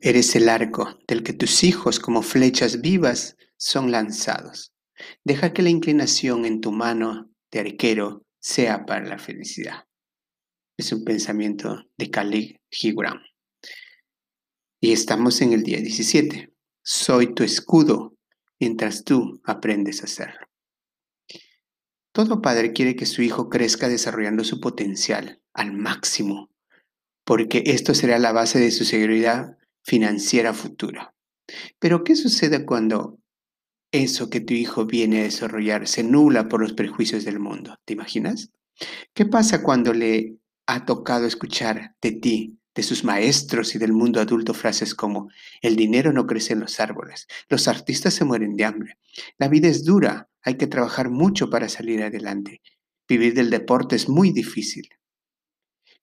eres el arco del que tus hijos como flechas vivas son lanzados. Deja que la inclinación en tu mano de arquero sea para la felicidad. Es un pensamiento de Khalid Gibran. Y estamos en el día 17. Soy tu escudo mientras tú aprendes a hacerlo. Todo padre quiere que su hijo crezca desarrollando su potencial al máximo, porque esto será la base de su seguridad financiera futura. Pero ¿qué sucede cuando eso que tu hijo viene a desarrollar se nula por los prejuicios del mundo? ¿Te imaginas? ¿Qué pasa cuando le ha tocado escuchar de ti, de sus maestros y del mundo adulto frases como, el dinero no crece en los árboles, los artistas se mueren de hambre, la vida es dura, hay que trabajar mucho para salir adelante, vivir del deporte es muy difícil.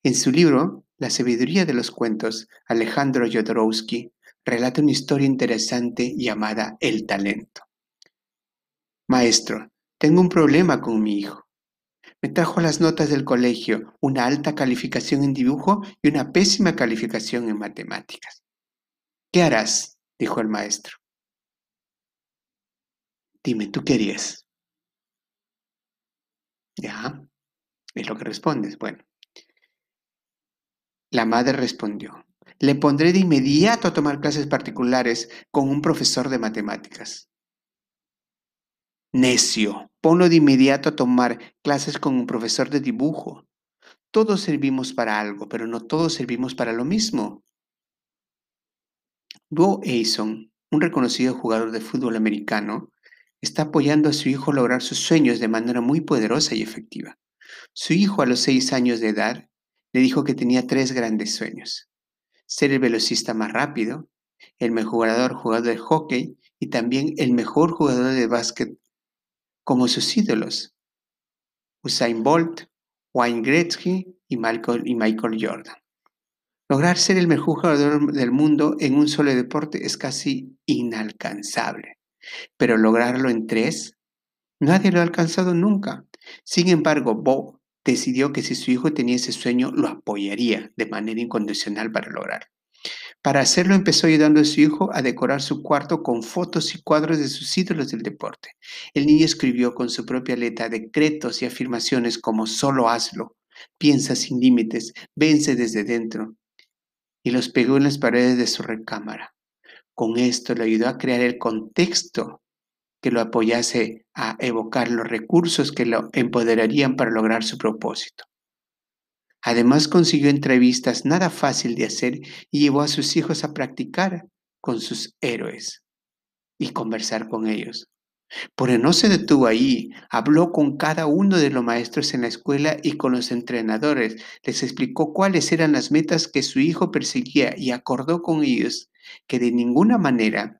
En su libro, La sabiduría de los cuentos, Alejandro Jodorowsky relata una historia interesante llamada El talento. Maestro, tengo un problema con mi hijo. Me trajo las notas del colegio, una alta calificación en dibujo y una pésima calificación en matemáticas. ¿Qué harás? dijo el maestro. Dime, ¿tú qué harías? Ya, es lo que respondes. Bueno, la madre respondió, le pondré de inmediato a tomar clases particulares con un profesor de matemáticas. Necio, ponlo de inmediato a tomar clases con un profesor de dibujo. Todos servimos para algo, pero no todos servimos para lo mismo. Bo Eason, un reconocido jugador de fútbol americano, está apoyando a su hijo a lograr sus sueños de manera muy poderosa y efectiva. Su hijo a los seis años de edad le dijo que tenía tres grandes sueños. Ser el velocista más rápido, el mejor jugador, jugador de hockey y también el mejor jugador de básquet como sus ídolos, Usain Bolt, Wayne Gretzky y Michael, y Michael Jordan. Lograr ser el mejor jugador del mundo en un solo deporte es casi inalcanzable, pero lograrlo en tres, nadie lo ha alcanzado nunca. Sin embargo, Bob decidió que si su hijo tenía ese sueño, lo apoyaría de manera incondicional para lograrlo. Para hacerlo empezó ayudando a su hijo a decorar su cuarto con fotos y cuadros de sus ídolos del deporte. El niño escribió con su propia letra decretos y afirmaciones como solo hazlo, piensa sin límites, vence desde dentro, y los pegó en las paredes de su recámara. Con esto le ayudó a crear el contexto que lo apoyase a evocar los recursos que lo empoderarían para lograr su propósito. Además consiguió entrevistas nada fácil de hacer y llevó a sus hijos a practicar con sus héroes y conversar con ellos. Pero no se detuvo ahí, habló con cada uno de los maestros en la escuela y con los entrenadores, les explicó cuáles eran las metas que su hijo perseguía y acordó con ellos que de ninguna manera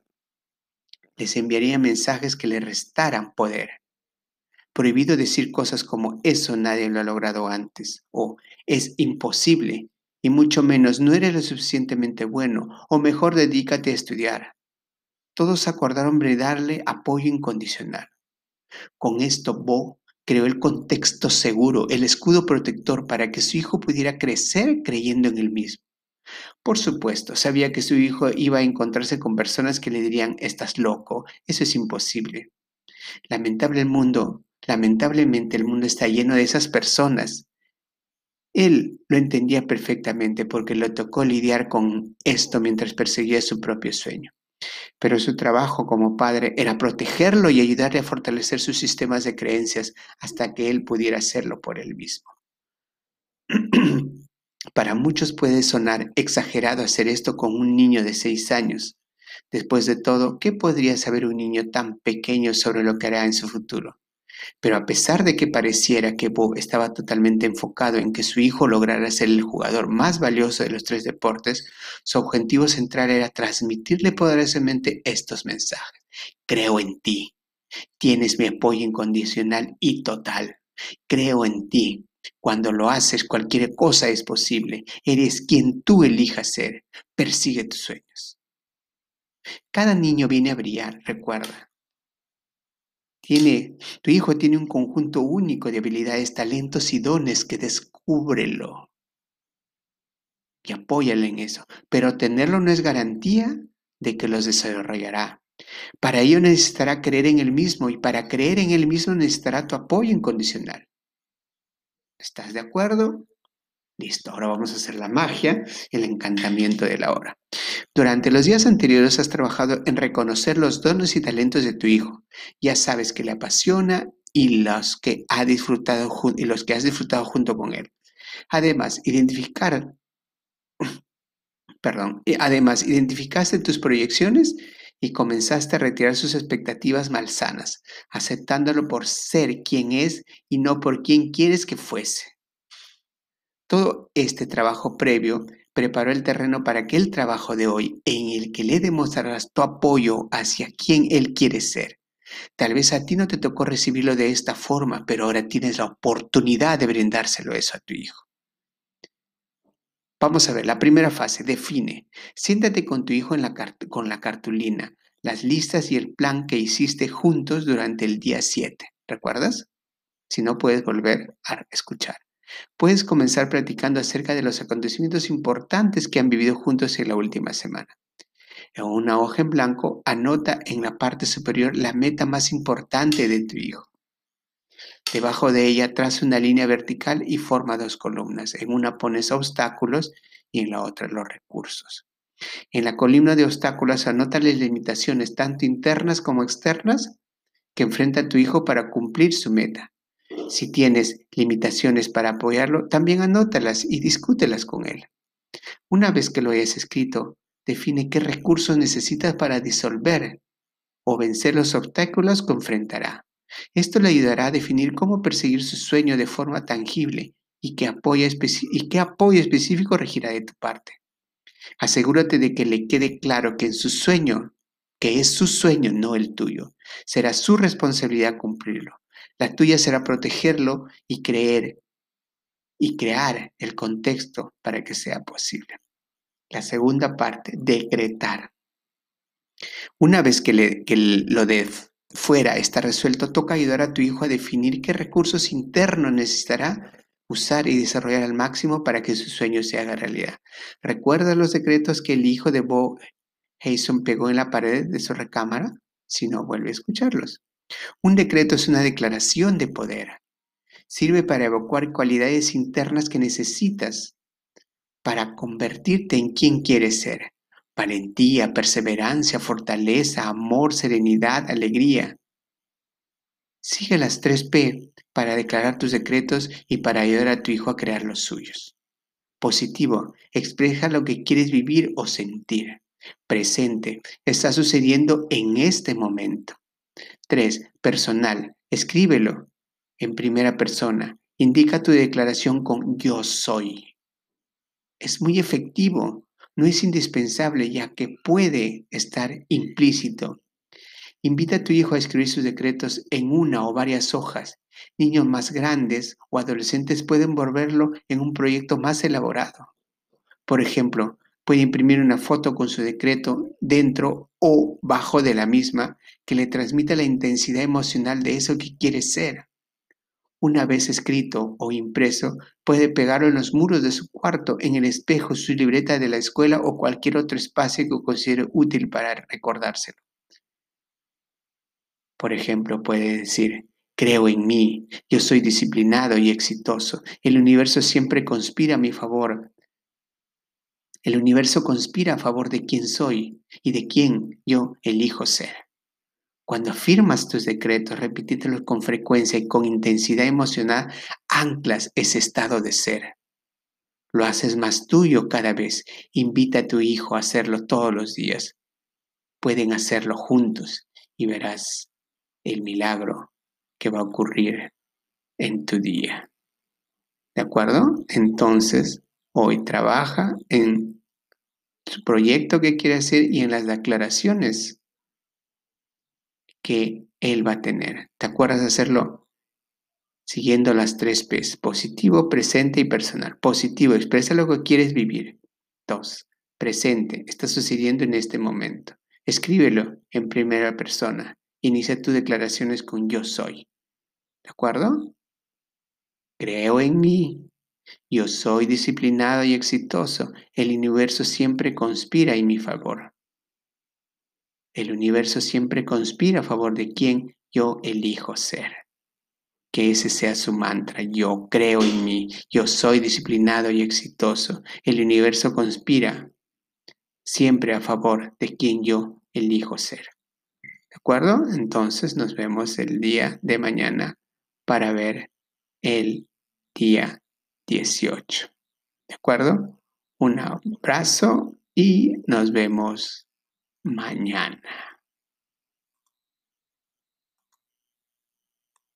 les enviaría mensajes que le restaran poder. Prohibido decir cosas como eso nadie lo ha logrado antes o es imposible y mucho menos no eres lo suficientemente bueno o mejor dedícate a estudiar. Todos acordaron brindarle apoyo incondicional. Con esto Bo creó el contexto seguro, el escudo protector para que su hijo pudiera crecer creyendo en él mismo. Por supuesto, sabía que su hijo iba a encontrarse con personas que le dirían, estás loco, eso es imposible. Lamentable el mundo, lamentablemente el mundo está lleno de esas personas. Él lo entendía perfectamente porque le tocó lidiar con esto mientras perseguía su propio sueño. Pero su trabajo como padre era protegerlo y ayudarle a fortalecer sus sistemas de creencias hasta que él pudiera hacerlo por él mismo. Para muchos puede sonar exagerado hacer esto con un niño de seis años. Después de todo, ¿qué podría saber un niño tan pequeño sobre lo que hará en su futuro? Pero a pesar de que pareciera que Bob estaba totalmente enfocado en que su hijo lograra ser el jugador más valioso de los tres deportes, su objetivo central era transmitirle poderosamente estos mensajes. Creo en ti. Tienes mi apoyo incondicional y total. Creo en ti. Cuando lo haces, cualquier cosa es posible. Eres quien tú elijas ser. Persigue tus sueños. Cada niño viene a brillar, recuerda. Tiene, tu hijo tiene un conjunto único de habilidades, talentos y dones que descúbrelo. y apóyale en eso. Pero tenerlo no es garantía de que los desarrollará. Para ello necesitará creer en él mismo y para creer en él mismo necesitará tu apoyo incondicional. ¿Estás de acuerdo? Listo, ahora vamos a hacer la magia, el encantamiento de la hora. Durante los días anteriores has trabajado en reconocer los dones y talentos de tu hijo. Ya sabes que le apasiona y los que, ha disfrutado, y los que has disfrutado junto con él. Además, identificar, perdón, además, identificaste tus proyecciones y comenzaste a retirar sus expectativas malsanas, aceptándolo por ser quien es y no por quien quieres que fuese. Todo este trabajo previo preparó el terreno para que el trabajo de hoy, en el que le demostrarás tu apoyo hacia quien él quiere ser. Tal vez a ti no te tocó recibirlo de esta forma, pero ahora tienes la oportunidad de brindárselo eso a tu hijo. Vamos a ver, la primera fase, define. Siéntate con tu hijo en la con la cartulina, las listas y el plan que hiciste juntos durante el día 7. ¿Recuerdas? Si no, puedes volver a escuchar. Puedes comenzar platicando acerca de los acontecimientos importantes que han vivido juntos en la última semana. En una hoja en blanco, anota en la parte superior la meta más importante de tu hijo. Debajo de ella traza una línea vertical y forma dos columnas. En una pones obstáculos y en la otra los recursos. En la columna de obstáculos anota las limitaciones tanto internas como externas que enfrenta tu hijo para cumplir su meta. Si tienes limitaciones para apoyarlo, también anótalas y discútelas con él. Una vez que lo hayas escrito, define qué recursos necesitas para disolver o vencer los obstáculos que enfrentará. Esto le ayudará a definir cómo perseguir su sueño de forma tangible y qué apoyo, y apoyo específico regirá de tu parte. Asegúrate de que le quede claro que en su sueño, que es su sueño, no el tuyo, será su responsabilidad cumplirlo. La tuya será protegerlo y creer y crear el contexto para que sea posible. La segunda parte, decretar. Una vez que, lo de fuera está resuelto, toca ayudar a tu hijo a definir qué recursos internos necesitará usar y desarrollar al máximo para que su sueño se haga realidad. ¿Recuerda los decretos que el hijo de Bo Hayson pegó en la pared de su recámara? Si no, vuelve a escucharlos. Un decreto es una declaración de poder. Sirve para evacuar cualidades internas que necesitas para convertirte en quien quieres ser. Valentía, perseverancia, fortaleza, amor, serenidad, alegría. Sigue las tres P para declarar tus decretos y para ayudar a tu hijo a crear los suyos. Positivo, expresa lo que quieres vivir o sentir. Presente, está sucediendo en este momento. 3. Personal. Escríbelo en primera persona. Indica tu declaración con yo soy. Es muy efectivo, no es indispensable ya que puede estar implícito. Invita a tu hijo a escribir sus decretos en una o varias hojas. Niños más grandes o adolescentes pueden volverlo en un proyecto más elaborado. Por ejemplo, Puede imprimir una foto con su decreto dentro o bajo de la misma que le transmita la intensidad emocional de eso que quiere ser. Una vez escrito o impreso, puede pegarlo en los muros de su cuarto, en el espejo, su libreta de la escuela o cualquier otro espacio que considere útil para recordárselo. Por ejemplo, puede decir, creo en mí, yo soy disciplinado y exitoso, el universo siempre conspira a mi favor, el universo conspira a favor de quien soy y de quien yo elijo ser. Cuando firmas tus decretos, repítelos con frecuencia y con intensidad emocional, anclas ese estado de ser. Lo haces más tuyo cada vez. Invita a tu hijo a hacerlo todos los días. Pueden hacerlo juntos y verás el milagro que va a ocurrir en tu día. ¿De acuerdo? Entonces, hoy trabaja en su proyecto que quiere hacer y en las declaraciones que él va a tener. ¿Te acuerdas de hacerlo? Siguiendo las tres P's, positivo, presente y personal. Positivo, expresa lo que quieres vivir. Dos, presente, está sucediendo en este momento. Escríbelo en primera persona. Inicia tus declaraciones con yo soy. ¿De acuerdo? Creo en mí, Yo soy disciplinado y exitoso. El universo siempre conspira en mi favor. El universo siempre conspira a favor de quien yo elijo ser. Que ese sea su mantra. Yo creo en mí. Yo soy disciplinado y exitoso. El universo conspira siempre a favor de quien yo elijo ser. ¿De acuerdo? Entonces nos vemos el día de mañana para ver el día 18. ¿De acuerdo? Un abrazo y nos vemos mañana.